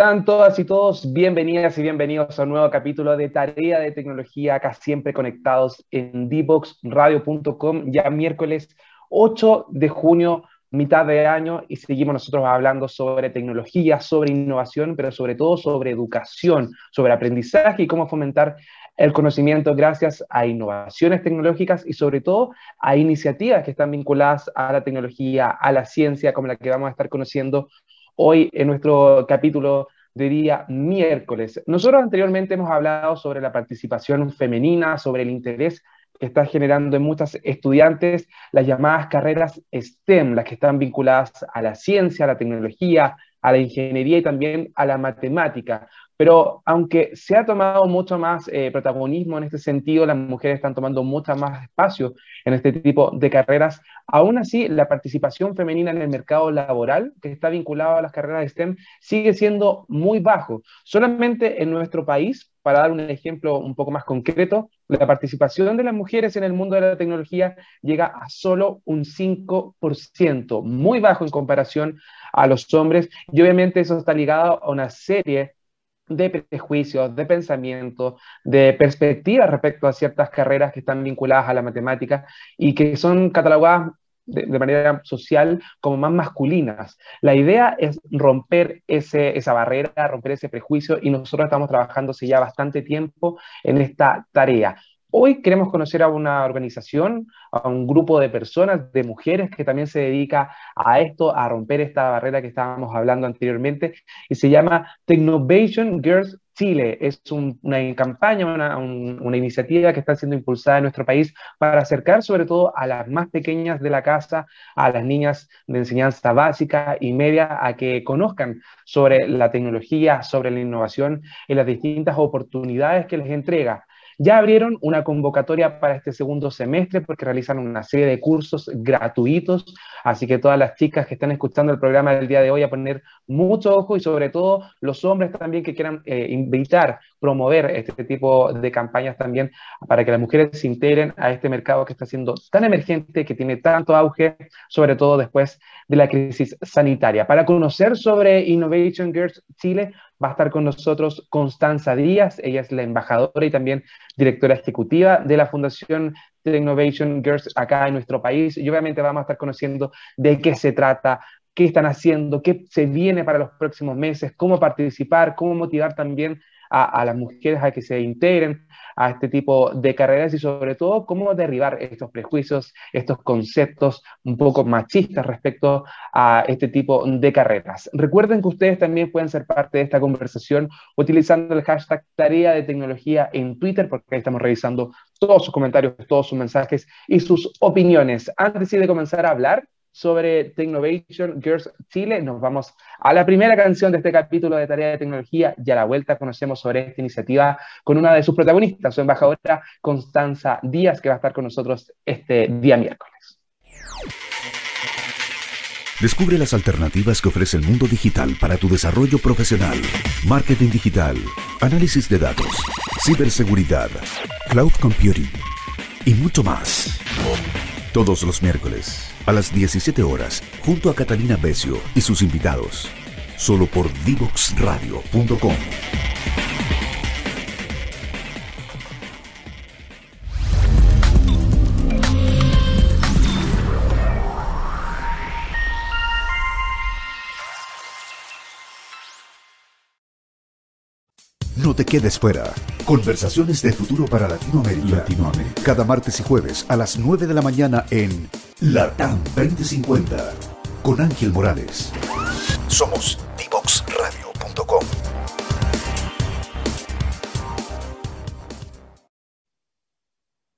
¿Cómo están todas y todos? Bienvenidas y bienvenidos a un nuevo capítulo de Tarea de Tecnología, acá siempre conectados en dboxradio.com, ya miércoles 8 de junio, mitad de año, y seguimos nosotros hablando sobre tecnología, sobre innovación, pero sobre todo sobre educación, sobre aprendizaje y cómo fomentar el conocimiento gracias a innovaciones tecnológicas y sobre todo a iniciativas que están vinculadas a la tecnología, a la ciencia, como la que vamos a estar conociendo hoy en nuestro capítulo de día miércoles. Nosotros anteriormente hemos hablado sobre la participación femenina, sobre el interés que está generando en muchas estudiantes las llamadas carreras STEM, las que están vinculadas a la ciencia, a la tecnología, a la ingeniería y también a la matemática. Pero aunque se ha tomado mucho más eh, protagonismo en este sentido, las mujeres están tomando mucho más espacio en este tipo de carreras, aún así la participación femenina en el mercado laboral, que está vinculado a las carreras de STEM, sigue siendo muy bajo. Solamente en nuestro país, para dar un ejemplo un poco más concreto, la participación de las mujeres en el mundo de la tecnología llega a solo un 5%, muy bajo en comparación a los hombres, y obviamente eso está ligado a una serie de prejuicios, de pensamiento, de perspectivas respecto a ciertas carreras que están vinculadas a la matemática y que son catalogadas de, manera social como más masculinas. La idea es romper ese, esa barrera, romper ese prejuicio y nosotros estamos trabajando hace ya bastante tiempo en esta tarea. Hoy queremos conocer a una organización, a un grupo de personas, de mujeres que también se dedica a esto, a romper esta barrera que estábamos hablando anteriormente, y se llama Technovation Girls Chile. Es una campaña, una, una, iniciativa que está siendo impulsada en nuestro país para acercar sobre todo a las más pequeñas de la casa, a las niñas de enseñanza básica y media, a que conozcan sobre la tecnología, sobre la innovación y las distintas oportunidades que les entrega ya abrieron una convocatoria para este segundo semestre porque realizan una serie de cursos gratuitos, así que todas las chicas que están escuchando el programa del día de hoy a poner mucho ojo y sobre todo los hombres también que quieran eh, invitar, promover este tipo de campañas también para que las mujeres se integren a este mercado que está siendo tan emergente, que tiene tanto auge, sobre todo después de la crisis sanitaria. Para conocer sobre Innovation Girls Chile, va a estar con nosotros Constanza Díaz, ella es la embajadora y también directora ejecutiva de la Fundación Innovation Girls acá en nuestro país. Y obviamente vamos a estar conociendo de qué se trata, qué están haciendo, qué se viene para los próximos meses, cómo participar, cómo motivar también a, las mujeres a que se integren a este tipo de carreras y sobre todo cómo derribar estos prejuicios, estos conceptos un poco machistas respecto a este tipo de carreras. Recuerden que ustedes también pueden ser parte de esta conversación utilizando el hashtag tarea de tecnología en Twitter porque ahí estamos revisando todos sus comentarios, todos sus mensajes y sus opiniones. Antes de comenzar a hablar, sobre Technovation Girls Chile. Nos vamos a la primera canción de este capítulo de Tarea de Tecnología y a la vuelta conocemos sobre esta iniciativa con una de sus protagonistas, su embajadora Constanza Díaz, que va a estar con nosotros este día miércoles. Descubre las alternativas que ofrece el mundo digital para tu desarrollo profesional. Marketing digital, análisis de datos, ciberseguridad, cloud computing y mucho más. Todos los miércoles a las 17 horas junto a Catalina Becio y sus invitados. Solo por divoxradio.com. te quedes fuera. Conversaciones de futuro para Latinoamérica. Latinoamérica. Cada martes y jueves a las 9 de la mañana en Latam 2050 con Ángel Morales. Somos divoxradio.com.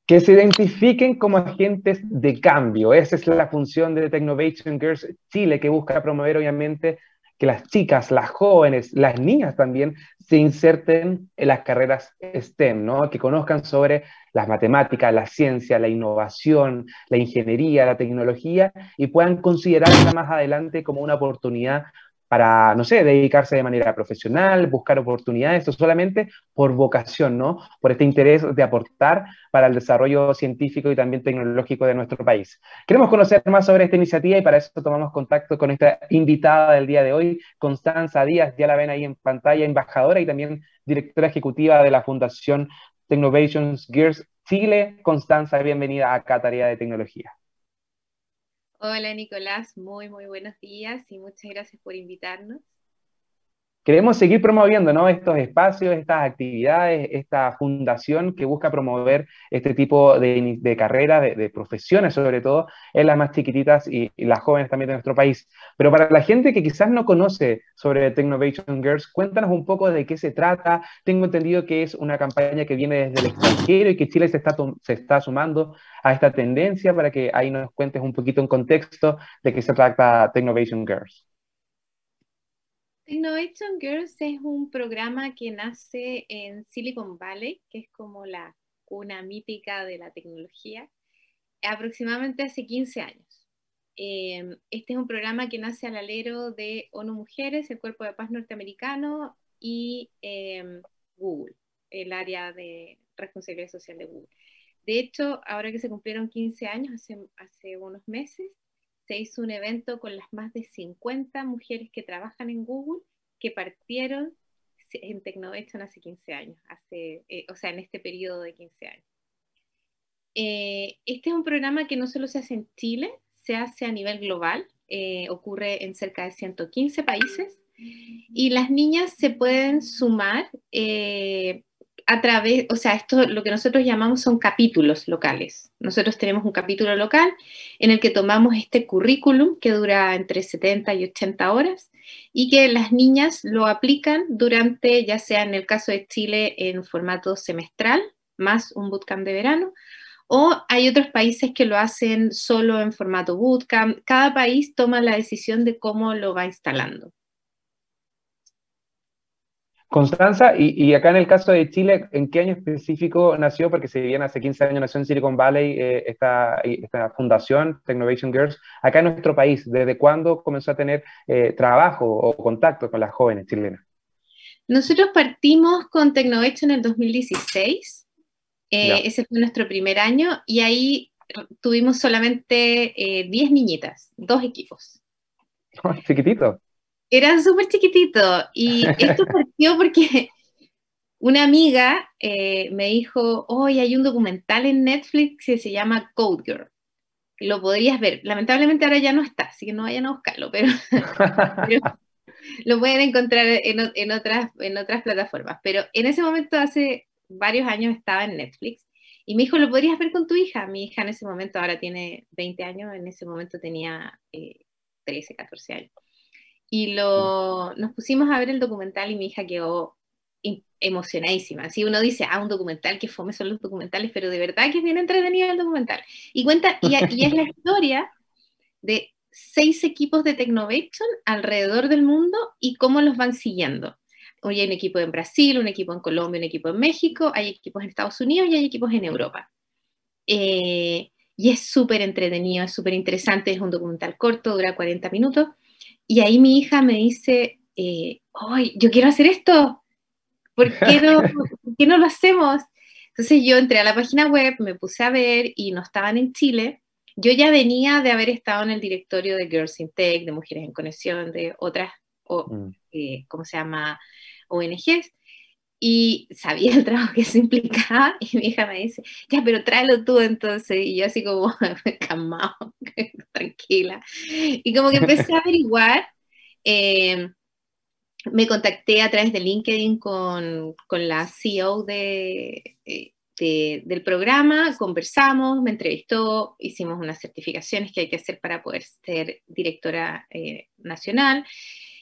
Que se identifiquen como agentes de cambio. Esa es la función de Technovation Girls Chile, que busca promover obviamente que las chicas, las jóvenes, las niñas también se inserten en las carreras STEM, ¿no? que conozcan sobre las matemáticas, la ciencia, la innovación, la ingeniería, la tecnología y puedan considerarla más adelante como una oportunidad para, no sé, dedicarse de manera profesional, buscar oportunidades, o solamente por vocación, ¿no? Por este interés de aportar para el desarrollo científico y también tecnológico de nuestro país. Queremos conocer más sobre esta iniciativa y para eso tomamos contacto con esta invitada del día de hoy, Constanza Díaz, ya la ven ahí en pantalla, embajadora y también directora ejecutiva de la Fundación Technovations Gears Chile. Constanza, bienvenida a Cataría de Tecnología. Hola Nicolás, muy muy buenos días y muchas gracias por invitarnos. Queremos seguir promoviendo ¿no? estos espacios, estas actividades, esta fundación que busca promover este tipo de, de carreras, de, profesiones sobre todo, en las más chiquititas y, las jóvenes también de nuestro país. Pero para la gente que quizás no conoce sobre Technovation Girls, cuéntanos un poco de qué se trata. Tengo entendido que es una campaña que viene desde el extranjero y que Chile se está, se está sumando a esta tendencia para que ahí nos cuentes un poquito en contexto de qué se trata Technovation Girls. Technovation Girls es un programa que nace en Silicon Valley, que es como la cuna mítica de la tecnología, aproximadamente hace 15 años. Em, este es un programa que nace al alero de ONU Mujeres, el Cuerpo de Paz norteamericano y em, Google, el área de responsabilidad social de Google. De hecho, ahora que se cumplieron 15 años, hace, hace unos meses, se hizo un evento con las más de 50 mujeres que trabajan en Google que partieron en Tecnovation hace 15 años, hace, eh, o sea, en este periodo de 15 años. Eh, este es un programa que no solo se hace en Chile, se hace a nivel global, eh, ocurre en cerca de 115 países y las niñas se pueden sumar a través, o sea, esto lo que nosotros llamamos son capítulos locales. Nosotros tenemos un capítulo local en el que tomamos este currículum que dura entre 70 y 80 horas y que las niñas lo aplican durante, ya sea en el caso de Chile, en formato semestral, más un bootcamp de verano, o hay otros países que lo hacen solo en formato bootcamp. Cada país toma la decisión de cómo lo va instalando. Constanza, y, acá en el caso de Chile, ¿en qué año específico nació? Porque si bien hace 15 años nació en Silicon Valley eh, esta, fundación, Technovation Girls, acá en nuestro país, ¿desde cuándo comenzó a tener eh, trabajo o contacto con las jóvenes chilenas? Nosotros partimos con Technovation en el 2016, eh, ese fue nuestro primer año, y ahí tuvimos solamente 10 niñitas, dos equipos. Chiquitito. Era súper chiquitito y esto partió porque una amiga eh, me dijo, hoy hay un documental en Netflix que se llama Code Girl. Lo podrías ver. Lamentablemente ahora ya no está, así que no vayan a buscarlo, pero, lo pueden encontrar en, otras, en otras plataformas. Pero en ese momento, hace varios años, estaba en Netflix y me dijo, ¿lo podrías ver con tu hija? Mi hija en ese momento ahora tiene 20 años, en ese momento tenía 13, eh, 14 años. Y lo, nos pusimos a ver el documental y mi hija quedó emocionadísima. Si uno dice, ah, un documental, que fome son los documentales, pero de verdad que es bien entretenido el documental. Y cuenta, y, es la historia de seis equipos de Technovation alrededor del mundo y cómo los van siguiendo. Hoy hay un equipo en Brasil, un equipo en Colombia, un equipo en México, hay equipos en Estados Unidos y hay equipos en Europa. Eh, y es súper entretenido, es súper interesante, es un documental corto, dura 40 minutos, y ahí mi hija me dice, eh, yo quiero hacer esto, ¿por qué, no, qué no lo hacemos? Entonces yo entré a la página web, me puse a ver y no estaban en Chile. Yo ya venía de haber estado en el directorio de Girls in Tech, de Mujeres en Conexión, de otras, o, mm. eh, ¿cómo se llama? ONGs y sabía el trabajo que eso implicaba y mi hija me dice, ya, pero tráelo tú entonces, y yo así como, calmado, tranquila, y como que empecé a averiguar, eh, me contacté a través de LinkedIn con, con la CEO de, eh, de, del programa, conversamos, me entrevistó, hicimos unas certificaciones que hay que hacer para poder ser directora eh, nacional,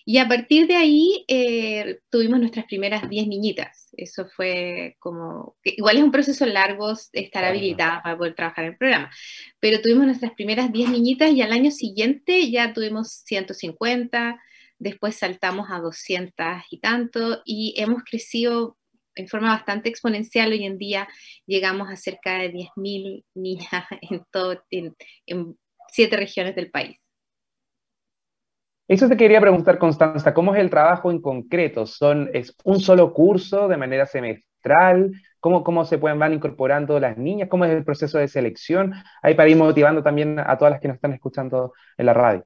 y a partir de ahí eh, tuvimos nuestras primeras 10 niñitas. Eso fue como, igual es un proceso largo estar habilitada para poder trabajar en el programa, pero tuvimos nuestras primeras 10 niñitas y al año siguiente ya tuvimos 150, después saltamos a 200 y tanto y hemos crecido en forma bastante exponencial. Hoy en día llegamos a cerca de 10.000 niñas en, todo, en siete regiones del país. Eso te quería preguntar, Constanza, ¿cómo es el trabajo en concreto? ¿Son, ¿Es un solo curso de manera semestral? ¿Cómo, ¿Cómo se pueden van incorporando las niñas? ¿Cómo es el proceso de selección? Ahí para ir motivando también a todas las que nos están escuchando en la radio.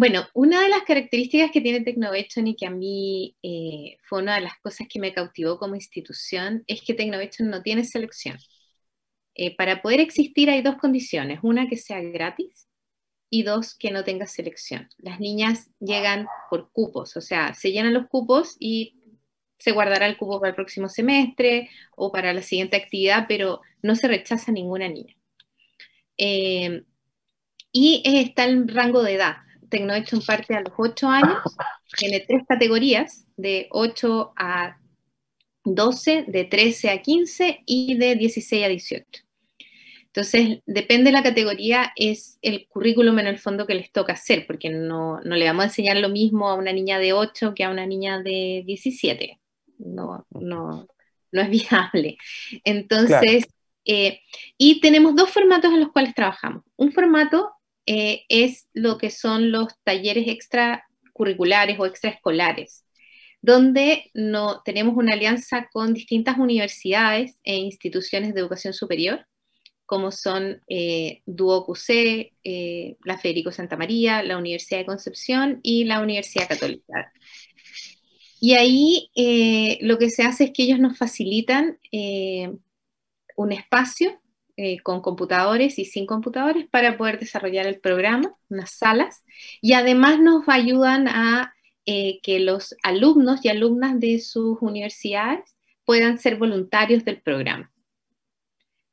Bueno, una de las características que tiene Technovation y que a mí eh, fue una de las cosas que me cautivó como institución es que Technovation no tiene selección. Eh, para poder existir hay dos condiciones, una que sea gratis y dos, que no tenga selección. Las niñas llegan por cupos, o sea, se llenan los cupos y se guardará el cupo para el próximo semestre o para la siguiente actividad, pero no se rechaza ninguna niña. Eh, y está el rango de edad. Tecnohecho parte a los 8 años, tiene tres categorías, de 8 a 12, de 13 a 15 y de 16 a 18. Entonces, depende de la categoría, es el currículum en el fondo que les toca hacer, porque no, le vamos a enseñar lo mismo a una niña de 8 que a una niña de 17. No, no, no es viable. Entonces, eh, y tenemos dos formatos en los cuales trabajamos. Un formato eh, es lo que son los talleres extracurriculares o extraescolares, donde no, tenemos una alianza con distintas universidades e instituciones de educación superior como son eh, Duo QC, eh, la Federico Santa María, la Universidad de Concepción y la Universidad Católica. Y ahí eh, lo que se hace es que ellos nos facilitan un espacio con computadores y sin computadores para poder desarrollar el programa, unas salas, y además nos ayudan a que los alumnos y alumnas de sus universidades puedan ser voluntarios del programa.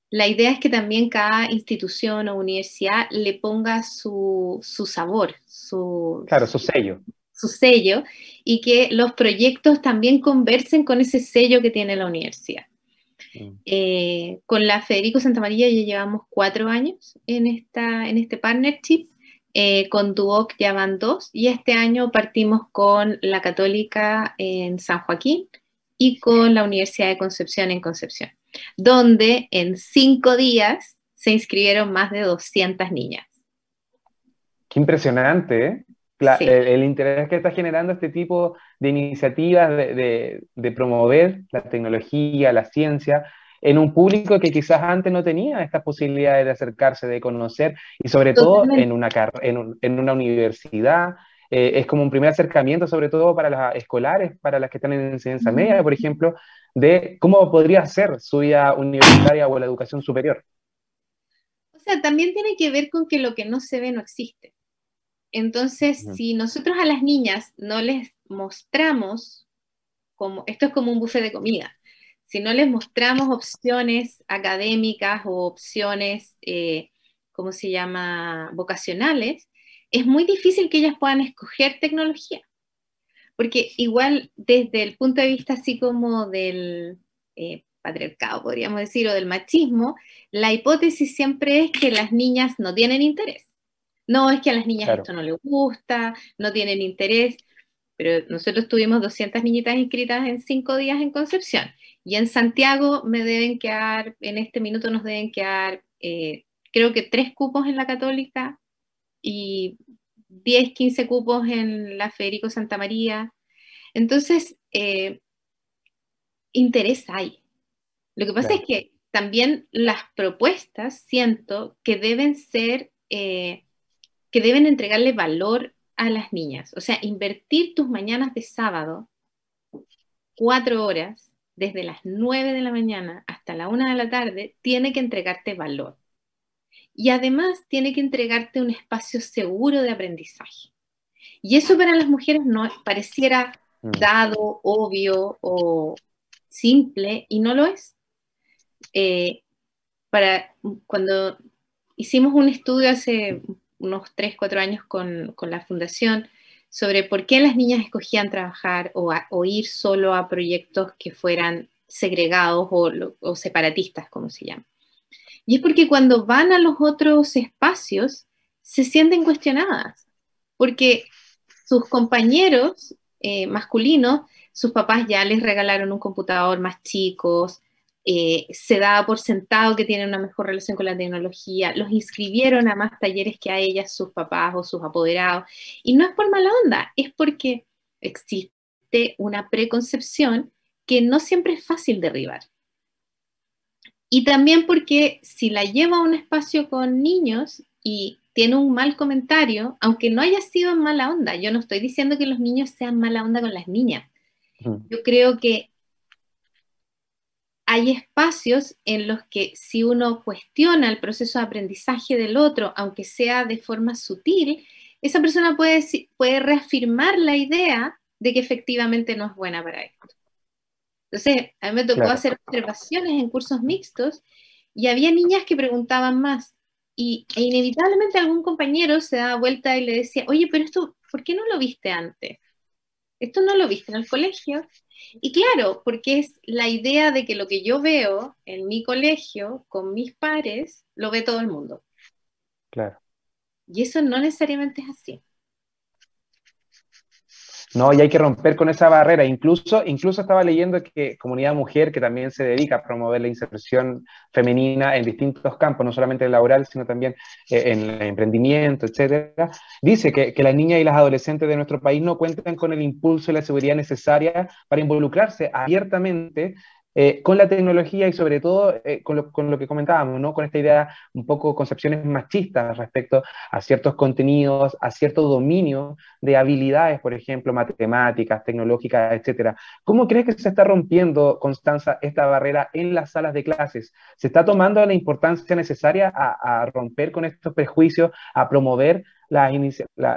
La idea es que también cada institución o universidad le ponga su, sabor, su, claro, su sello. Su sello y que los proyectos también conversen con ese sello que tiene la universidad. Eh, con la Federico Santa María ya llevamos cuatro años en, esta, en este partnership. Eh, con Duoc ya van dos y este año partimos con la Católica en San Joaquín y con la Universidad de Concepción en Concepción donde en cinco días se inscribieron más de 200 niñas. Qué impresionante, ¿eh? El, interés que está generando este tipo de iniciativas de, promover la tecnología, la ciencia, en un público que quizás antes no tenía estas posibilidades de acercarse, de conocer, y sobre todo en una, en, una universidad. Eh, es como un primer acercamiento, sobre todo para las escolares, para las que están en enseñanza media, por ejemplo, de cómo podría ser su vida universitaria o la educación superior. O sea, también tiene que ver con que lo que no se ve no existe. Entonces, si nosotros a las niñas no les mostramos, como, esto es como un buffet de comida, si no les mostramos opciones académicas o opciones, eh, ¿cómo se llama?, vocacionales, es muy difícil que ellas puedan escoger tecnología porque igual desde el punto de vista así como del eh, patriarcado, podríamos decir, o del machismo, la hipótesis siempre es que las niñas no tienen interés. No es que a las niñas esto no les gusta, no tienen interés, pero nosotros tuvimos 200 niñitas inscritas en cinco días en Concepción y en Santiago me deben quedar, en este minuto nos deben quedar, eh, creo que tres cupos en la católica y 10, 15 cupos en la Federico Santa María. Entonces, eh, interés hay. Lo que pasa es que también las propuestas siento que deben ser, eh, que deben entregarle valor a las niñas. O sea, invertir tus mañanas de sábado, cuatro horas, desde las nueve de la mañana hasta la una de la tarde, tiene que entregarte valor y además tiene que entregarte un espacio seguro de aprendizaje. Y eso para las mujeres no pareciera mm. dado, obvio o simple, y no lo es. Eh, para, cuando hicimos un estudio hace unos 3, 4 años con, con, la fundación sobre por qué las niñas escogían trabajar o, ir solo a proyectos que fueran segregados o, o separatistas, como se llama. Y es porque cuando van a los otros espacios se sienten cuestionadas, porque sus compañeros eh, masculinos, sus papás ya les regalaron un computador más chicos, eh, se daba por sentado que tienen una mejor relación con la tecnología, los inscribieron a más talleres que a ellas, sus papás o sus apoderados. Y no es por mala onda, es porque existe una preconcepción que no siempre es fácil derribar. Y también porque si la llevo a un espacio con niños y tiene un mal comentario, aunque no haya sido en mala onda, yo no estoy diciendo que los niños sean mala onda con las niñas. Yo creo que hay espacios en los que si uno cuestiona el proceso de aprendizaje del otro, aunque sea de forma sutil, esa persona puede, puede reafirmar la idea de que efectivamente no es buena para esto. Entonces, a mí me tocó hacer observaciones en cursos mixtos y había niñas que preguntaban más y e inevitablemente algún compañero se daba vuelta y le decía, oye, pero esto, ¿por qué no lo viste antes? Esto no lo viste en el colegio. Y claro, porque es la idea de que lo que yo veo en mi colegio con mis pares, lo ve todo el mundo. Claro. Y eso no necesariamente es así. No, y hay que romper con esa barrera. Incluso, incluso estaba leyendo que Comunidad Mujer, que también se dedica a promover la inserción femenina en distintos campos, no solamente en el laboral, sino también eh, en el emprendimiento, etcétera, dice que, que las niñas y las adolescentes de nuestro país no cuentan con el impulso y la seguridad necesaria para involucrarse abiertamente eh, con la tecnología y sobre todo eh, con, lo, que comentábamos, ¿no? con esta idea, un poco concepciones machistas respecto a ciertos contenidos, a cierto dominio de habilidades, por ejemplo, matemáticas, tecnológicas, etc. ¿Cómo crees que se está rompiendo, Constanza, esta barrera en las salas de clases? ¿Se está tomando la importancia necesaria a, romper con estos prejuicios, a promover la,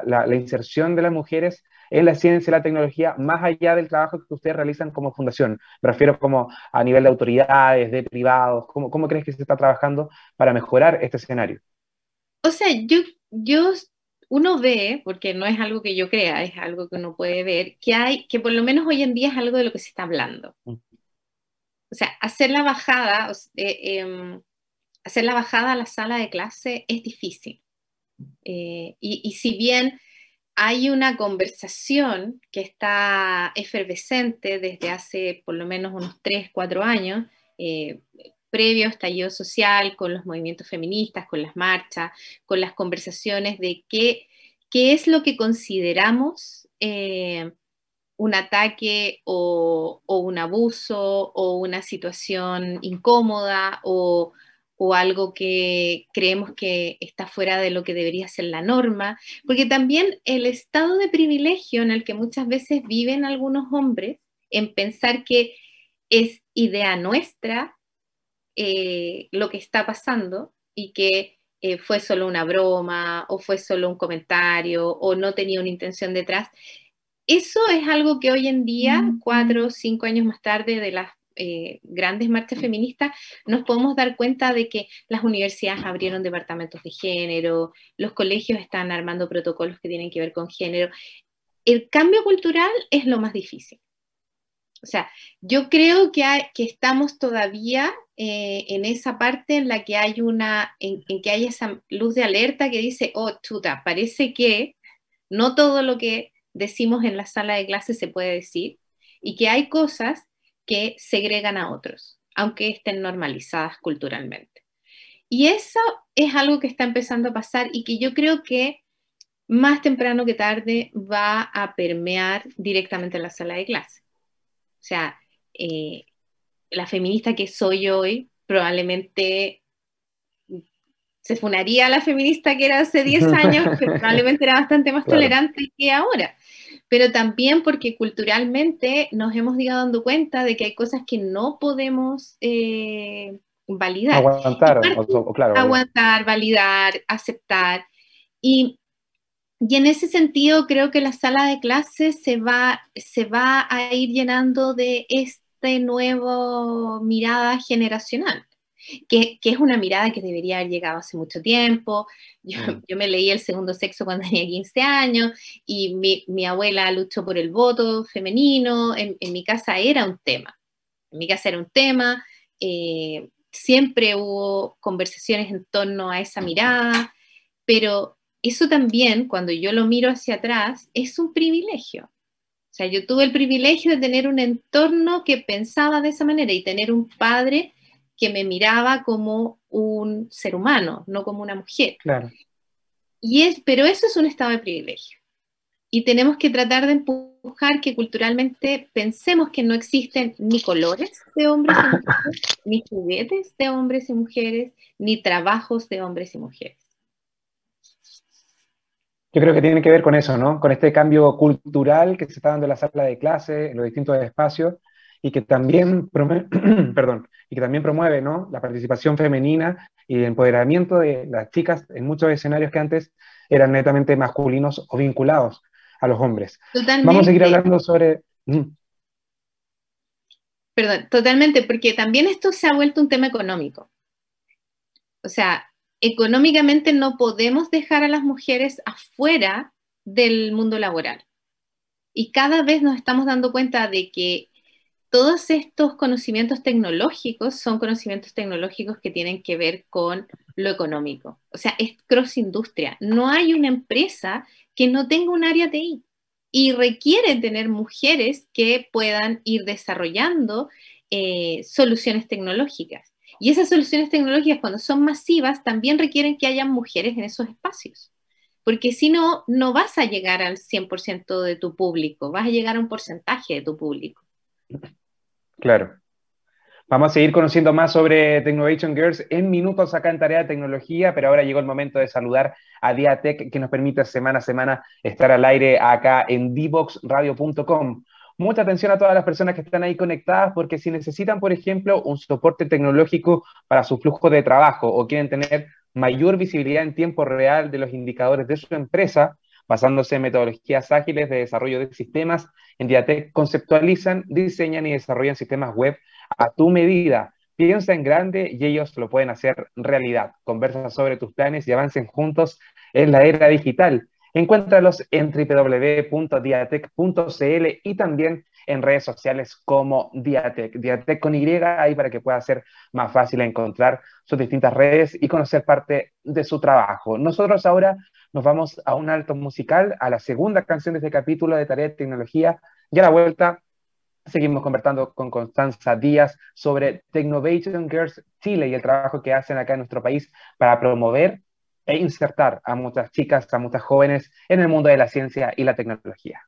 la inserción de las mujeres en la ciencia y la tecnología, más allá del trabajo que ustedes realizan como fundación. Me refiero como a nivel de autoridades, de privados, ¿cómo, cómo crees que se está trabajando para mejorar este escenario? O sea, yo, yo, uno ve, porque no es algo que yo crea, es algo que uno puede ver, que hay, que por lo menos hoy en día es algo de lo que se está hablando. Mm. O sea, hacer la bajada, eh, em, hacer la bajada a la sala de clase es difícil. Eh, y, y, si bien hay una conversación que está efervescente desde hace por lo menos unos 3, 4 años, eh, previo estallido social, con los movimientos feministas, con las marchas, con las conversaciones de qué, qué es lo que consideramos eh, un ataque o, o, un abuso o una situación incómoda o o algo que creemos que está fuera de lo que debería ser la norma, porque también el estado de privilegio en el que muchas veces viven algunos hombres, en pensar que es idea nuestra eh, lo que está pasando y que eh, fue solo una broma o fue solo un comentario o no tenía una intención detrás. Eso es algo que hoy en día, cuatro o cinco años más tarde de las eh, grandes marchas feministas, nos podemos dar cuenta de que las universidades abrieron departamentos de género, los colegios están armando protocolos que tienen que ver con género. El cambio cultural es lo más difícil. O sea, yo creo que, que estamos todavía eh, en esa parte en la que hay una, en, en, que hay esa luz de alerta que dice, oh, chuta, parece que no todo lo que decimos en la sala de clase se puede decir y que hay cosas que segregan a otros, aunque estén normalizadas culturalmente. Y eso es algo que está empezando a pasar y que yo creo que más temprano que tarde va a permear directamente en la sala de clase. O sea, eh, la feminista que soy hoy probablemente se funaría a la feminista que era hace 10 años, que probablemente era bastante más tolerante que ahora pero también porque culturalmente nos hemos ido dando cuenta de que hay cosas que no podemos eh, validar. Aguantar, claro. Aguantar, validar, aceptar. Y, y, en ese sentido creo que la sala de clases se va, se va a ir llenando de este nuevo mirada generacional que, es una mirada que debería haber llegado hace mucho tiempo. Yo, mm. yo me leí El segundo sexo cuando tenía 15 años y mi, mi abuela luchó por el voto femenino, en, en, mi casa era un tema, en mi casa era un tema, eh, siempre hubo conversaciones en torno a esa mirada, pero eso también, cuando yo lo miro hacia atrás, es un privilegio. O sea, yo tuve el privilegio de tener un entorno que pensaba de esa manera y tener un padre que me miraba como un ser humano, no como una mujer. Claro. Y es, pero eso es un estado de privilegio. Y tenemos que tratar de empujar que culturalmente pensemos que no existen ni colores de hombres y mujeres, ni juguetes de hombres y mujeres, ni trabajos de hombres y mujeres. Yo creo que tiene que ver con eso, ¿no? Con este cambio cultural que se está dando en la sala de clase, en los distintos espacios, y que también, perdón, y que también promueve ¿no? la participación femenina y el empoderamiento de las chicas en muchos escenarios que antes eran netamente masculinos o vinculados a los hombres. Totalmente. Vamos a seguir hablando sobre... Perdón, totalmente, porque también esto se ha vuelto un tema económico. O sea, económicamente no podemos dejar a las mujeres afuera del mundo laboral. Y cada vez nos estamos dando cuenta de que todos estos conocimientos tecnológicos son conocimientos tecnológicos que tienen que ver con lo económico. O sea, es cross industria. No hay una empresa que no tenga un área TI y requiere tener mujeres que puedan ir desarrollando eh, soluciones tecnológicas. Y esas soluciones tecnológicas, cuando son masivas, también requieren que haya mujeres en esos espacios. Porque si no, no vas a llegar al 100% de tu público, vas a llegar a un porcentaje de tu público. Claro. Vamos a seguir conociendo más sobre Technovation Girls en minutos acá en Tarea de Tecnología, pero ahora llegó el momento de saludar a Diatec, que nos permite semana a semana estar al aire acá en divoxradio.com. Mucha atención a todas las personas que están ahí conectadas, porque si necesitan, por ejemplo, un soporte tecnológico para su flujo de trabajo o quieren tener mayor visibilidad en tiempo real de los indicadores de su empresa, basándose en metodologías ágiles de desarrollo de sistemas, en Diatec conceptualizan, diseñan y desarrollan sistemas web a tu medida. Piensa en grande y ellos lo pueden hacer realidad. Conversa sobre tus planes y avancen juntos en la era digital. Encuéntralos en www.diatec.cl y también en redes sociales como Diatec. Diatec con Y ahí para que pueda ser más fácil encontrar sus distintas redes y conocer parte de su trabajo. Nosotros ahora nos vamos a un alto musical, a la segunda canción de este capítulo de Tarea de Tecnología y a la vuelta seguimos conversando con Constanza Díaz sobre Technovation Girls Chile y el trabajo que hacen acá en nuestro país para promover e insertar a muchas chicas, a muchas jóvenes en el mundo de la ciencia y la tecnología.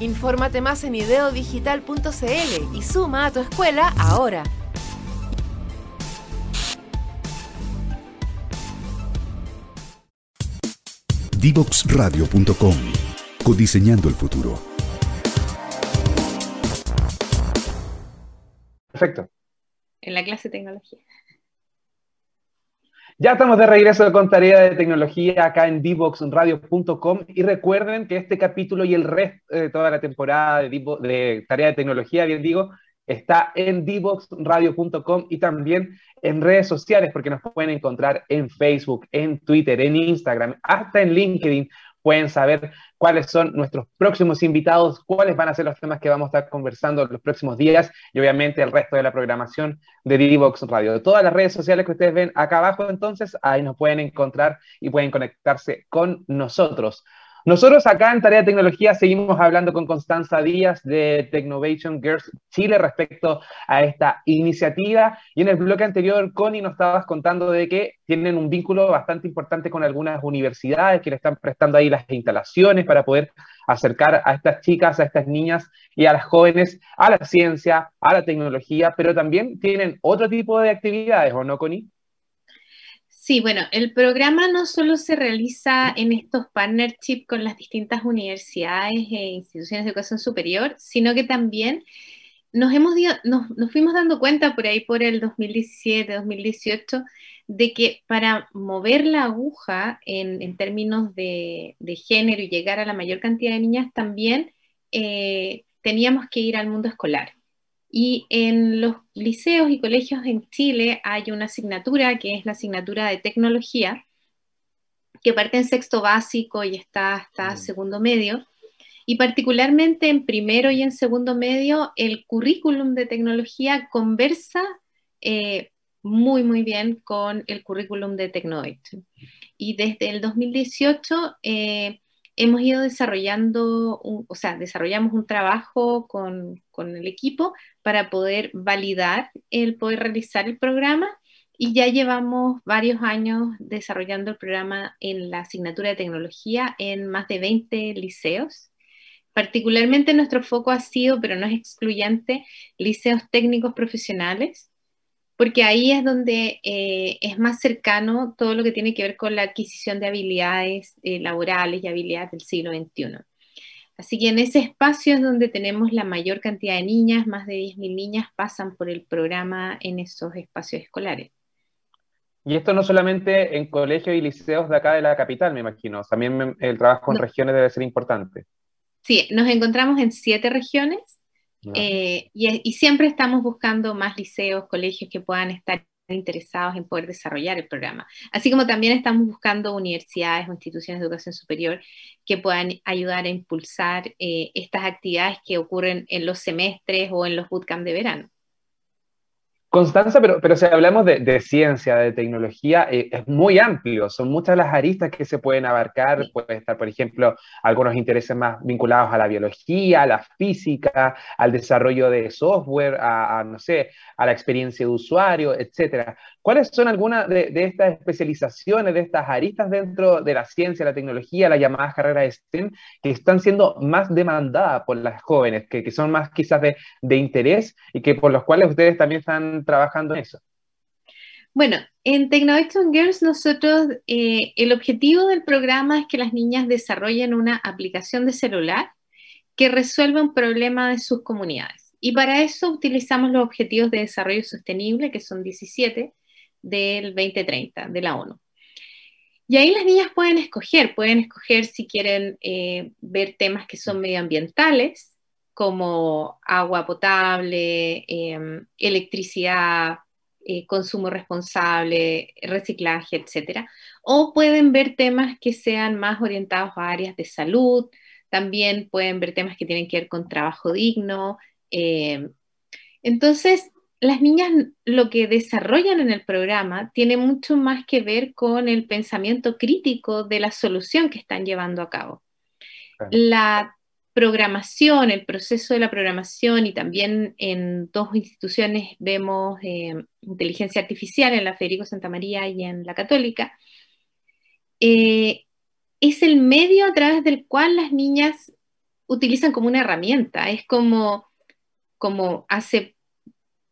Infórmate más en ideodigital.cl y suma a tu escuela ahora. Divoxradio.com Codiseñando el futuro. Perfecto. En la clase de tecnología. Ya estamos de regreso con tarea de tecnología acá en divoxradio.com y recuerden que este capítulo y el resto de toda la temporada de, de tarea de tecnología, bien digo, está en divoxradio.com y también en redes sociales porque nos pueden encontrar en Facebook, en Twitter, en Instagram, hasta en LinkedIn pueden saber cuáles son nuestros próximos invitados, cuáles van a ser los temas que vamos a estar conversando los próximos días y obviamente el resto de la programación de Divox Radio. Todas las redes sociales que ustedes ven acá abajo, entonces ahí nos pueden encontrar y pueden conectarse con nosotros. Nosotros acá en Tarea de Tecnología seguimos hablando con Constanza Díaz de Technovation Girls Chile respecto a esta iniciativa y en el bloque anterior, Connie, nos estabas contando de que tienen un vínculo bastante importante con algunas universidades que le están prestando ahí las instalaciones para poder acercar a estas chicas, a estas niñas y a las jóvenes a la ciencia, a la tecnología, pero también tienen otro tipo de actividades, ¿o no, Connie? Sí, bueno, el programa no solo se realiza en estos partnerships con las distintas universidades e instituciones de educación superior, sino que también nos, hemos, nos, nos fuimos dando cuenta por ahí por el 2017, 2018, de que para mover la aguja en, términos de, género y llegar a la mayor cantidad de niñas, también eh, teníamos que ir al mundo escolar. Y en los liceos y colegios en Chile hay una asignatura que es la asignatura de tecnología, que parte en sexto básico y está hasta mm. segundo medio. Y particularmente en primero y en segundo medio, el currículum de tecnología conversa eh, muy, muy bien con el currículum de Tecnoid. Y desde el 2018 eh, hemos ido desarrollando, o sea, desarrollamos un trabajo con, con, el equipo para poder validar el poder realizar el programa y ya llevamos varios años desarrollando el programa en la asignatura de tecnología en más de 20 liceos. Particularmente nuestro foco ha sido, pero no es excluyente, liceos técnicos profesionales, porque ahí es donde eh, es más cercano todo lo que tiene que ver con la adquisición de habilidades eh, laborales y habilidades del siglo XXI. Así que en ese espacio es donde tenemos la mayor cantidad de niñas, más de 10.000 niñas pasan por el programa en esos espacios escolares. Y esto no solamente en colegios y liceos de acá de la capital, me imagino, también el trabajo en regiones debe ser importante. Sí, nos encontramos en siete regiones eh, y, siempre estamos buscando más liceos, colegios que puedan estar interesados en poder desarrollar el programa. Así como también estamos buscando universidades o instituciones de educación superior que puedan ayudar a impulsar eh, estas actividades que ocurren en los semestres o en los bootcamps de verano. Constanza, pero, pero si hablamos de, ciencia, de tecnología, eh, es muy amplio, son muchas las aristas que se pueden abarcar, puede estar, por ejemplo, algunos intereses más vinculados a la biología, a la física, al desarrollo de software, a, no sé, a la experiencia de usuario, etcétera. ¿Cuáles son algunas de, estas especializaciones, de estas aristas dentro de la ciencia, la tecnología, las llamadas carreras STEM, que están siendo más demandadas por las jóvenes, que, son más quizás de, de interés y que por los cuales ustedes también están trabajando en eso? Bueno, en Technovation Girls nosotros, eh, el objetivo del programa es que las niñas desarrollen una aplicación de celular que resuelva un problema de sus comunidades. Y para eso utilizamos los Objetivos de Desarrollo Sostenible, que son 17 del 2030 de la ONU. Y ahí las niñas pueden escoger, pueden escoger si quieren eh, ver temas que son medioambientales, como agua potable, em, electricidad, eh, consumo responsable, reciclaje, etc. O pueden ver temas que sean más orientados a áreas de salud, también pueden ver temas que tienen que ver con trabajo digno. Em, entonces, las niñas lo que desarrollan en el programa tiene mucho más que ver con el pensamiento crítico de la solución que están llevando a cabo. La programación, el proceso de la programación y también en dos instituciones vemos eh, inteligencia artificial en la Federico Santa María y en la Católica, eh, es el medio a través del cual las niñas utilizan como una herramienta. Es como, como hace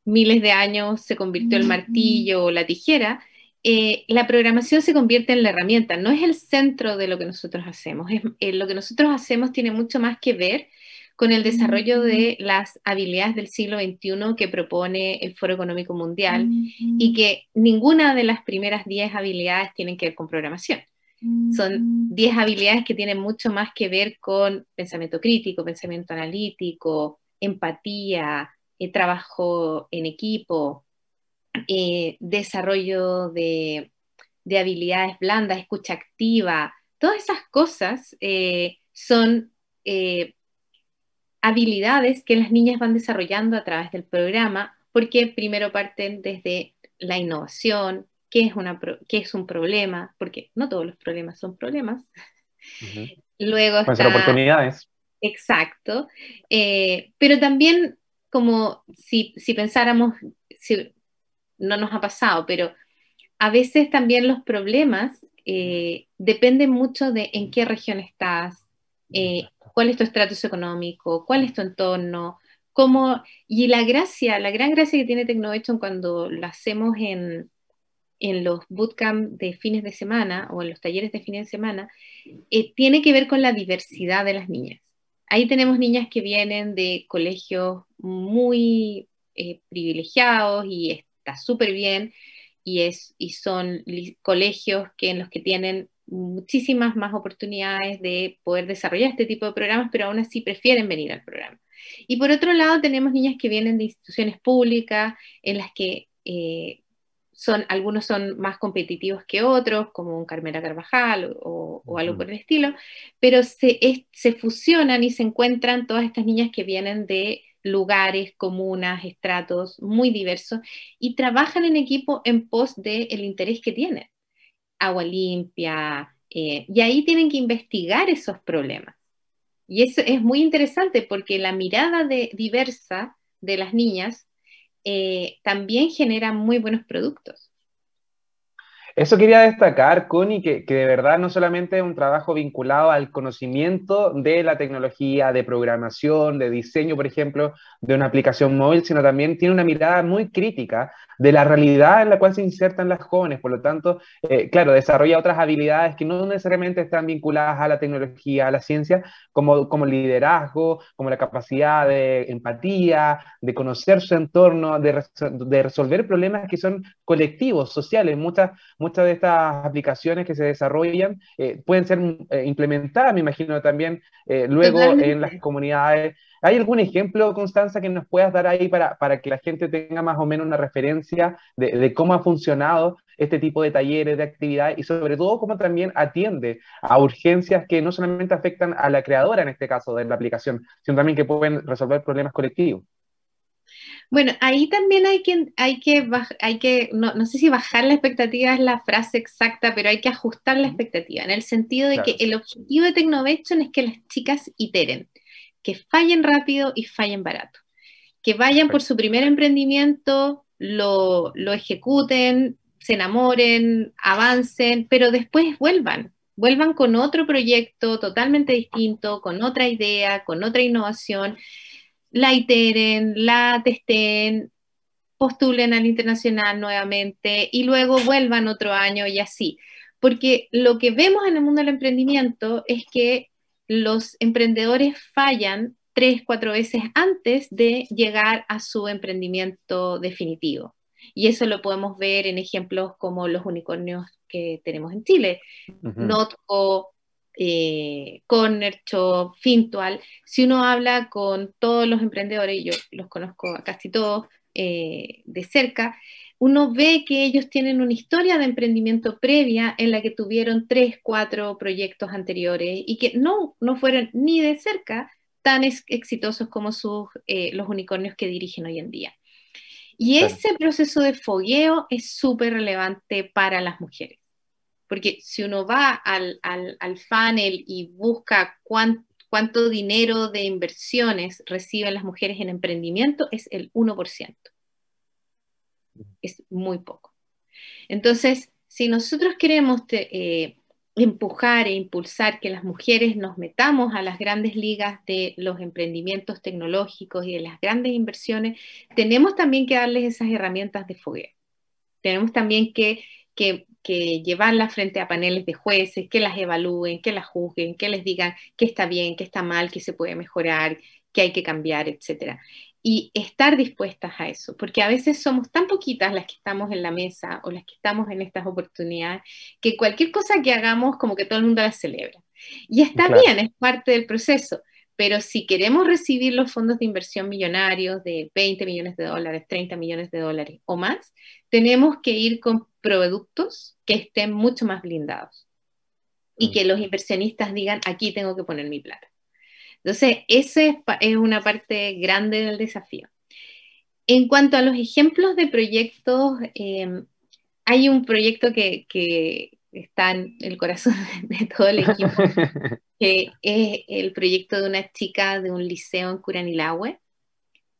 miles de años se convirtió el martillo o la tijera, eh, la programación se convierte en la herramienta, no es el centro de lo que nosotros hacemos. Eh, lo que nosotros hacemos tiene mucho más que ver con el desarrollo de las habilidades del siglo XXI que propone el Foro Económico Mundial y que ninguna de las primeras 10 habilidades tienen que ver con programación. Son 10 habilidades que tienen mucho más que ver con pensamiento crítico, pensamiento analítico, empatía, eh, trabajo en equipo, eh, desarrollo de, habilidades blandas, escucha activa, todas esas cosas eh, son eh, habilidades que las niñas van desarrollando a través del programa, porque primero parten desde la innovación, qué es, una, qué es un problema, porque no todos los problemas son problemas. Luego están oportunidades. Exacto. pero también como si, si pensáramos, si no nos ha pasado, pero a veces también los problemas eh, dependen mucho de en qué región estás, eh, cuál es tu estatus económico, cuál es tu entorno, cómo, y la gracia, la gran gracia que tiene Tecnovation cuando lo hacemos en, en los bootcamp de fines de semana o en los talleres de fines de semana, eh, tiene que ver con la diversidad de las niñas. Ahí tenemos niñas que vienen de colegios muy eh, privilegiados y está súper bien, y, es, y son colegios que, en los que tienen muchísimas más oportunidades de poder desarrollar este tipo de programas, pero aún así prefieren venir al programa. Y por otro lado, tenemos niñas que vienen de instituciones públicas en las que eh, son, algunos son más competitivos que otros, como un Carmela Carvajal o, algo por el estilo, pero se, se fusionan y se encuentran todas estas niñas que vienen de lugares, comunas, estratos muy diversos y trabajan en equipo en pos del el interés que tienen. Agua limpia, eh, y ahí tienen que investigar esos problemas. Y eso es muy interesante porque la mirada de, diversa de las niñas eh, también genera muy buenos productos. Eso quería destacar, Connie, que, de verdad no solamente es un trabajo vinculado al conocimiento de la tecnología, de programación, de diseño, por ejemplo, de una aplicación móvil, sino también tiene una mirada muy crítica de la realidad en la cual se insertan las jóvenes. Por lo tanto, eh, claro, desarrolla otras habilidades que no necesariamente están vinculadas a la tecnología, a la ciencia, como, como liderazgo, como la capacidad de empatía, de conocer su entorno, de, de resolver problemas que son colectivos, sociales. Muchas muchas de estas aplicaciones que se desarrollan eh, pueden ser eh, implementadas, me imagino, también eh, luego en las comunidades. ¿Hay algún ejemplo, Constanza, que nos puedas dar ahí para, para que la gente tenga más o menos una referencia de, de, cómo ha funcionado este tipo de talleres, de actividades y sobre todo cómo también atiende a urgencias que no solamente afectan a la creadora, en este caso, de la aplicación, sino también que pueden resolver problemas colectivos? Bueno, ahí también hay que, hay que, hay que no, no, sé si bajar la expectativa es la frase exacta, pero hay que ajustar la expectativa, en el sentido de que el objetivo de Technovation es que las chicas iteren, que fallen rápido y fallen barato, que vayan por su primer emprendimiento, lo, lo ejecuten, se enamoren, avancen, pero después vuelvan, vuelvan con otro proyecto totalmente distinto, con otra idea, con otra innovación la iteren, la testen, postulen al internacional nuevamente y luego vuelvan otro año y así. Porque lo que vemos en el mundo del emprendimiento es que los emprendedores fallan tres, cuatro veces antes de llegar a su emprendimiento definitivo. Y eso lo podemos ver en ejemplos como los unicornios que tenemos en Chile. Notco, eh, Corner Shop, Fintual, si uno habla con todos los emprendedores, y yo los conozco a casi todos eh, de cerca, uno ve que ellos tienen una historia de emprendimiento previa en la que tuvieron tres, cuatro proyectos anteriores y que no, no fueron ni de cerca tan exitosos como sus, eh, los unicornios que dirigen hoy en día. Y ese proceso de fogueo es súper relevante para las mujeres. Porque si uno va al, al, funnel y busca cuánto dinero de inversiones reciben las mujeres en emprendimiento, es el 1%. Es muy poco. Entonces, si nosotros queremos eh, empujar e impulsar que las mujeres nos metamos a las grandes ligas de los emprendimientos tecnológicos y de las grandes inversiones, tenemos también que darles esas herramientas de fogueo. Tenemos también que, que que llevarlas frente a paneles de jueces, que las evalúen, que las juzguen, que les digan qué está bien, qué está mal, qué se puede mejorar, qué hay que cambiar, etc. Y estar dispuestas a eso, porque a veces somos tan poquitas las que estamos en la mesa o las que estamos en estas oportunidades, que cualquier cosa que hagamos como que todo el mundo la celebra. Y está bien, es parte del proceso, pero si queremos recibir los fondos de inversión millonarios de 20 millones de dólares, 30 millones de dólares o más, tenemos que ir con productos que estén mucho más blindados y mm. que los inversionistas digan, aquí tengo que poner mi plata. Entonces, esa es, una parte grande del desafío. En cuanto a los ejemplos de proyectos, em, hay un proyecto que, está en el corazón de todo el equipo, que es el proyecto de una chica de un liceo en Curanilahue,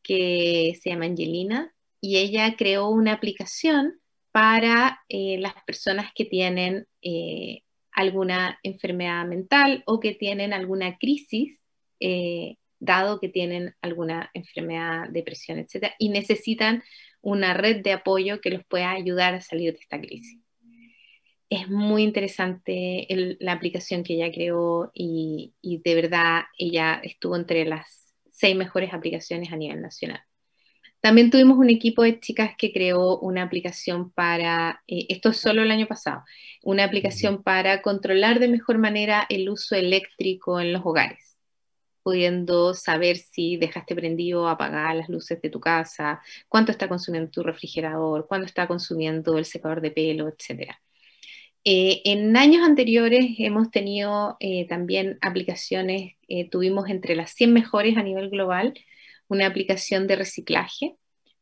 que se llama Angelina, y ella creó una aplicación para eh, las personas que tienen eh, alguna enfermedad mental o que tienen alguna crisis, eh, dado que tienen alguna enfermedad, depresión, etc. Y necesitan una red de apoyo que los pueda ayudar a salir de esta crisis. Es muy interesante la aplicación que ella creó y, de verdad ella estuvo entre las seis mejores aplicaciones a nivel nacional. También tuvimos un equipo de chicas que creó una aplicación para, eh, esto es solo el año pasado, una aplicación para controlar de mejor manera el uso eléctrico en los hogares pudiendo saber si dejaste prendido o apagadas las luces de tu casa, cuánto está consumiendo tu refrigerador, cuánto está consumiendo el secador de pelo, etc. Eh, en años anteriores hemos tenido eh, también aplicaciones, eh, tuvimos entre las 100 mejores a nivel global, una aplicación de reciclaje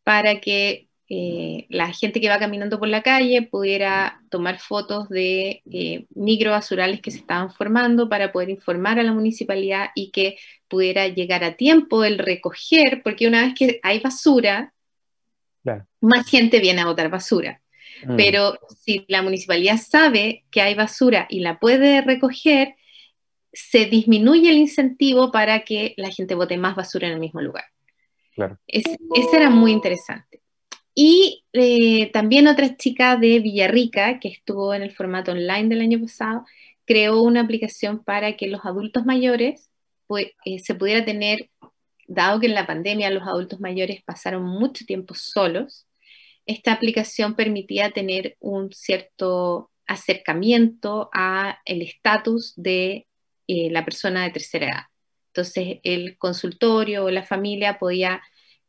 para que eh, la gente que va caminando por la calle pudiera tomar fotos de microbasurales que se estaban formando para poder informar a la municipalidad y que pudiera llegar a tiempo el recoger, porque una vez que hay basura, más gente viene a botar basura. Mm. Pero si la municipalidad sabe que hay basura y la puede recoger, se disminuye el incentivo para que la gente bote más basura en el mismo lugar. Claro. ese era muy interesante. Y eh, también otra chica de Villarrica, que estuvo en el formato online del año pasado, creó una aplicación para que los adultos mayores pues, se pudiera tener, dado que en la pandemia los adultos mayores pasaron mucho tiempo solos, esta aplicación permitía tener un cierto acercamiento a el estatus de eh, la persona de tercera edad. Entonces, el consultorio o la familia podía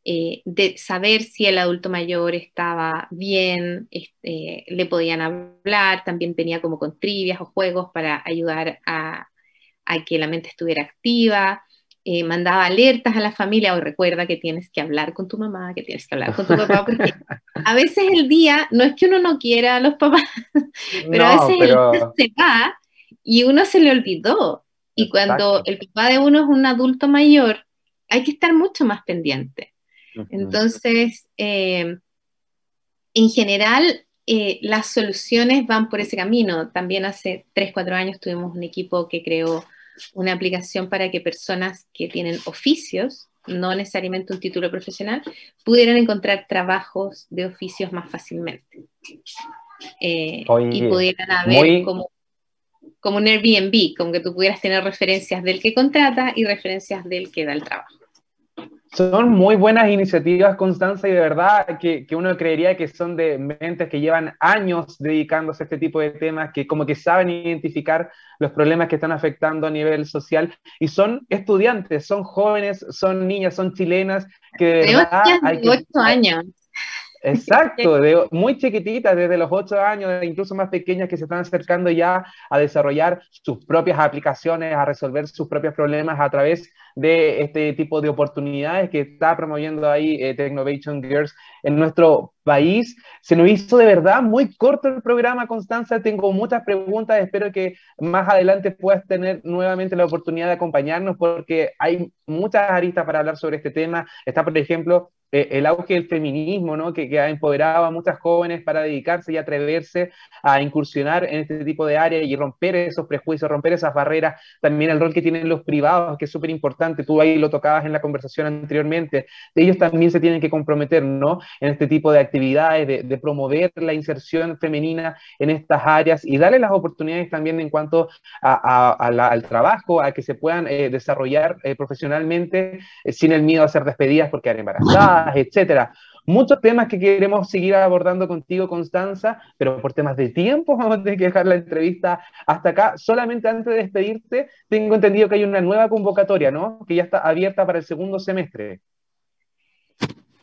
eh, de saber si el adulto mayor estaba bien, este, le podían hablar, también venía como con trivias o juegos para ayudar a, que la mente estuviera activa, eh, mandaba alertas a la familia o recuerda que tienes que hablar con tu mamá, que tienes que hablar con tu papá, porque a veces el día, no es que uno no quiera a los papás, pero a veces el día se va y uno se le olvidó. Y cuando el papá de uno es un adulto mayor, hay que estar mucho más pendiente. Entonces, eh, en general, eh, las soluciones van por ese camino. También hace 3, 4 años tuvimos un equipo que creó una aplicación para que personas que tienen oficios, no necesariamente un título profesional, pudieran encontrar trabajos de oficios más fácilmente. Eh, y pudieran haber como, como un Airbnb, como que tú pudieras tener referencias del que contrata y referencias del que da el trabajo. Son muy buenas iniciativas, Constanza, y de verdad que, que, uno creería que son de mentes que llevan años dedicándose a este tipo de temas, que como que saben identificar los problemas que están afectando a nivel social, y son estudiantes, son jóvenes, son niñas, son chilenas, que de verdad... Hay que, años. Exacto, de, muy chiquititas, desde los 8 años, incluso más pequeñas, que se están acercando ya a desarrollar sus propias aplicaciones, a resolver sus propios problemas a través de este tipo de oportunidades que está promoviendo ahí eh, Technovation Girls en nuestro país. Se nos hizo de verdad muy corto el programa, Constanza. Tengo muchas preguntas. Espero que más adelante puedas tener nuevamente la oportunidad de acompañarnos porque hay muchas aristas para hablar sobre este tema. Está, por ejemplo, el auge del feminismo, ¿no? Que, que, ha empoderado a muchas jóvenes para dedicarse y atreverse a incursionar en este tipo de áreas y romper esos prejuicios, romper esas barreras. También el rol que tienen los privados, que es súper importante. Tú ahí lo tocabas en la conversación anteriormente. Ellos también se tienen que comprometer, ¿no? En este tipo de actividades, de, promover la inserción femenina en estas áreas y darle las oportunidades también en cuanto al trabajo, a que se puedan eh, desarrollar eh, profesionalmente sin el miedo a ser despedidas porque han embarazadas etcétera. Muchos temas que queremos seguir abordando contigo, Constanza, pero por temas de tiempo vamos a tener que dejar la entrevista hasta acá. Solamente antes de despedirte, tengo entendido que hay una nueva convocatoria, ¿no? Que ya está abierta para el segundo semestre.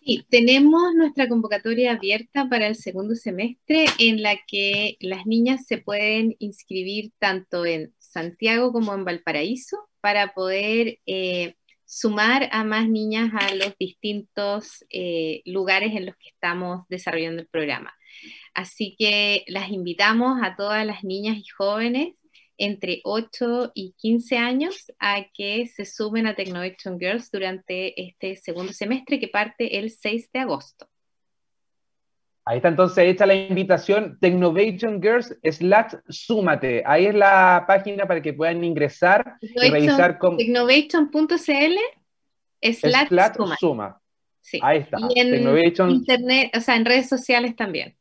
Sí, tenemos nuestra convocatoria abierta para el segundo semestre en la que las niñas se pueden inscribir tanto en Santiago como en Valparaíso para poder eh, sumar a más niñas a los distintos eh, lugares en los que estamos desarrollando el programa. Así que las invitamos a todas las niñas y jóvenes entre 8 y 15 años a que se sumen a Technovation Girls durante este segundo semestre que parte el 6 de agosto. Ahí está entonces hecha la invitación, Technovation Girls slash Súmate. Ahí es la página para que puedan ingresar y revisar cómo... Technovation.cl slash, suma. Sí. Ahí está. Y en internet, o sea, en redes sociales también.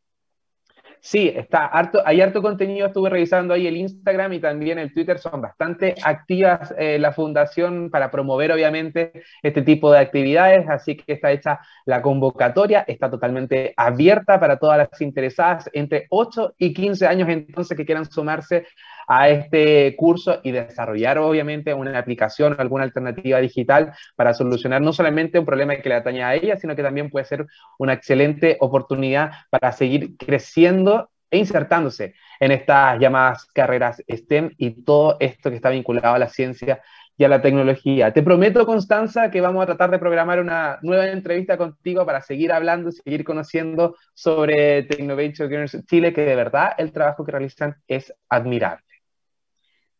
Sí, está harto, hay harto contenido, estuve revisando ahí el Instagram y también el Twitter, son bastante activas eh, la fundación para promover obviamente este tipo de actividades, así que está hecha la convocatoria, está totalmente abierta para todas las interesadas entre 8 y 15 años entonces que quieran sumarse a este curso y desarrollar obviamente una aplicación o alguna alternativa digital para solucionar no solamente un problema que le atañe a ella, sino que también puede ser una excelente oportunidad para seguir creciendo e insertándose en estas llamadas carreras STEM y todo esto que está vinculado a la ciencia y a la tecnología. Te prometo, Constanza, que vamos a tratar de programar una nueva entrevista contigo para seguir hablando seguir conociendo sobre Technovation Chile, que de verdad el trabajo que realizan es admirable.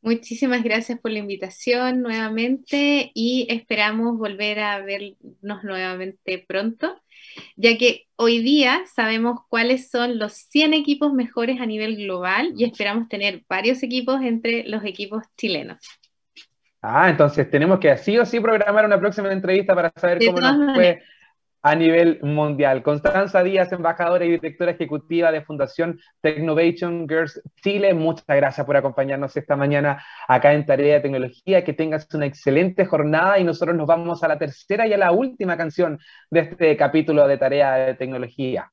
Muchísimas gracias por la invitación nuevamente y esperamos volver a vernos nuevamente pronto, ya que hoy día sabemos cuáles son los 100 equipos mejores a nivel global y esperamos tener varios equipos entre los equipos chilenos. Ah, entonces tenemos que así o sí programar una próxima entrevista para saber cómo nos fue a nivel mundial. Constanza Díaz, embajadora y directora ejecutiva de Fundación Technovation Girls Chile, muchas gracias por acompañarnos esta mañana acá en Tarea de Tecnología. Que tengas una excelente jornada y nosotros nos vamos a la tercera y a la última canción de este capítulo de Tarea de Tecnología.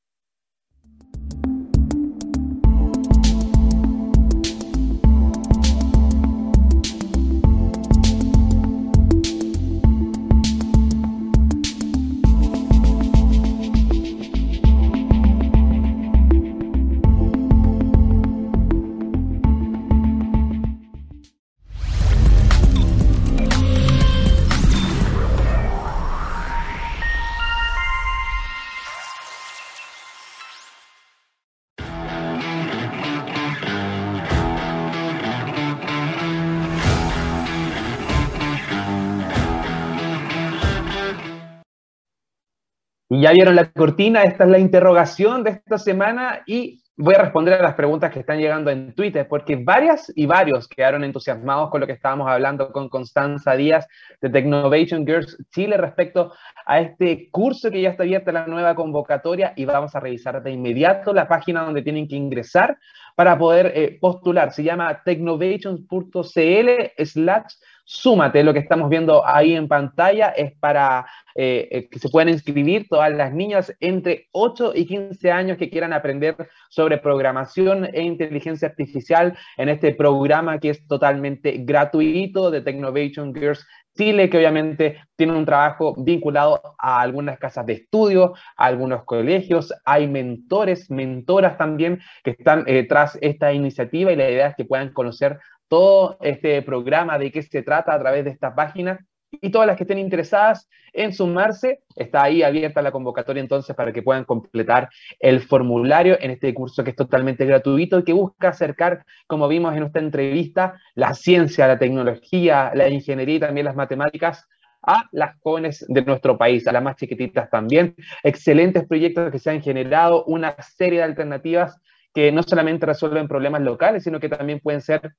Ya vieron la cortina, esta es la interrogación de esta semana y voy a responder a las preguntas que están llegando en Twitter, porque varias y varios quedaron entusiasmados con lo que estábamos hablando con Constanza Díaz de Technovation Girls Chile respecto a este curso que ya está abierta la nueva convocatoria y vamos a revisar de inmediato la página donde tienen que ingresar para poder eh, postular. Se llama technovation.cl slash súmate. Lo que estamos viendo ahí en pantalla es para eh, eh, que se puedan inscribir todas las niñas entre 8 y 15 años que quieran aprender sobre programación e inteligencia artificial en este programa que es totalmente gratuito de Technovation Girls Chile, que obviamente tiene un trabajo vinculado a algunas casas de estudio, a algunos colegios, hay mentores, mentoras también que están eh, tras esta iniciativa y la idea es que puedan conocer todo este programa, de qué se trata a través de esta página y todas las que estén interesadas en sumarse, está ahí abierta la convocatoria entonces para que puedan completar el formulario en este curso que es totalmente gratuito y que busca acercar, como vimos en esta entrevista, la ciencia, la tecnología, la ingeniería y también las matemáticas a las jóvenes de nuestro país, a las más chiquititas también. Excelentes proyectos que se han generado, una serie de alternativas que no solamente resuelven problemas locales, sino que también pueden ser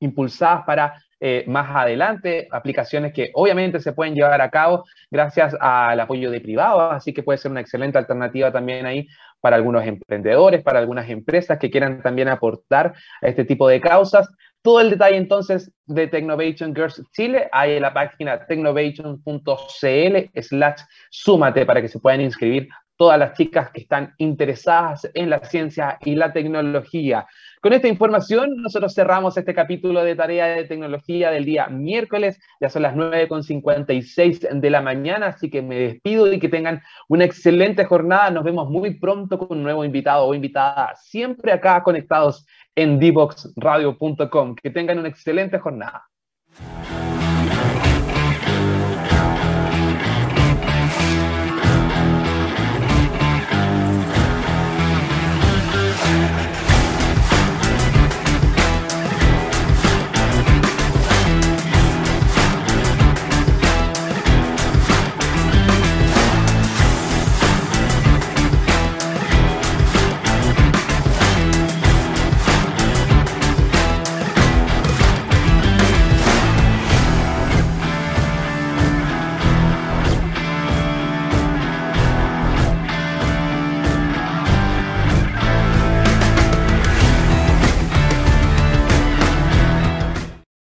impulsadas para eh, más adelante, aplicaciones que obviamente se pueden llevar a cabo gracias al apoyo de privados, así que puede ser una excelente alternativa también ahí para algunos emprendedores, para algunas empresas que quieran también aportar a este tipo de causas. Todo el detalle entonces de Technovation Girls Chile, hay en la página technovation.cl slash súmate para que se puedan inscribir todas las chicas que están interesadas en la ciencia y la tecnología. Con esta información, nosotros cerramos este capítulo de Tarea de Tecnología del día miércoles. Ya son las 9.56 de la mañana, así que me despido y que tengan una excelente jornada. Nos vemos muy pronto con un nuevo invitado o invitada, siempre acá conectados en dboxradio.com. Que tengan una excelente jornada.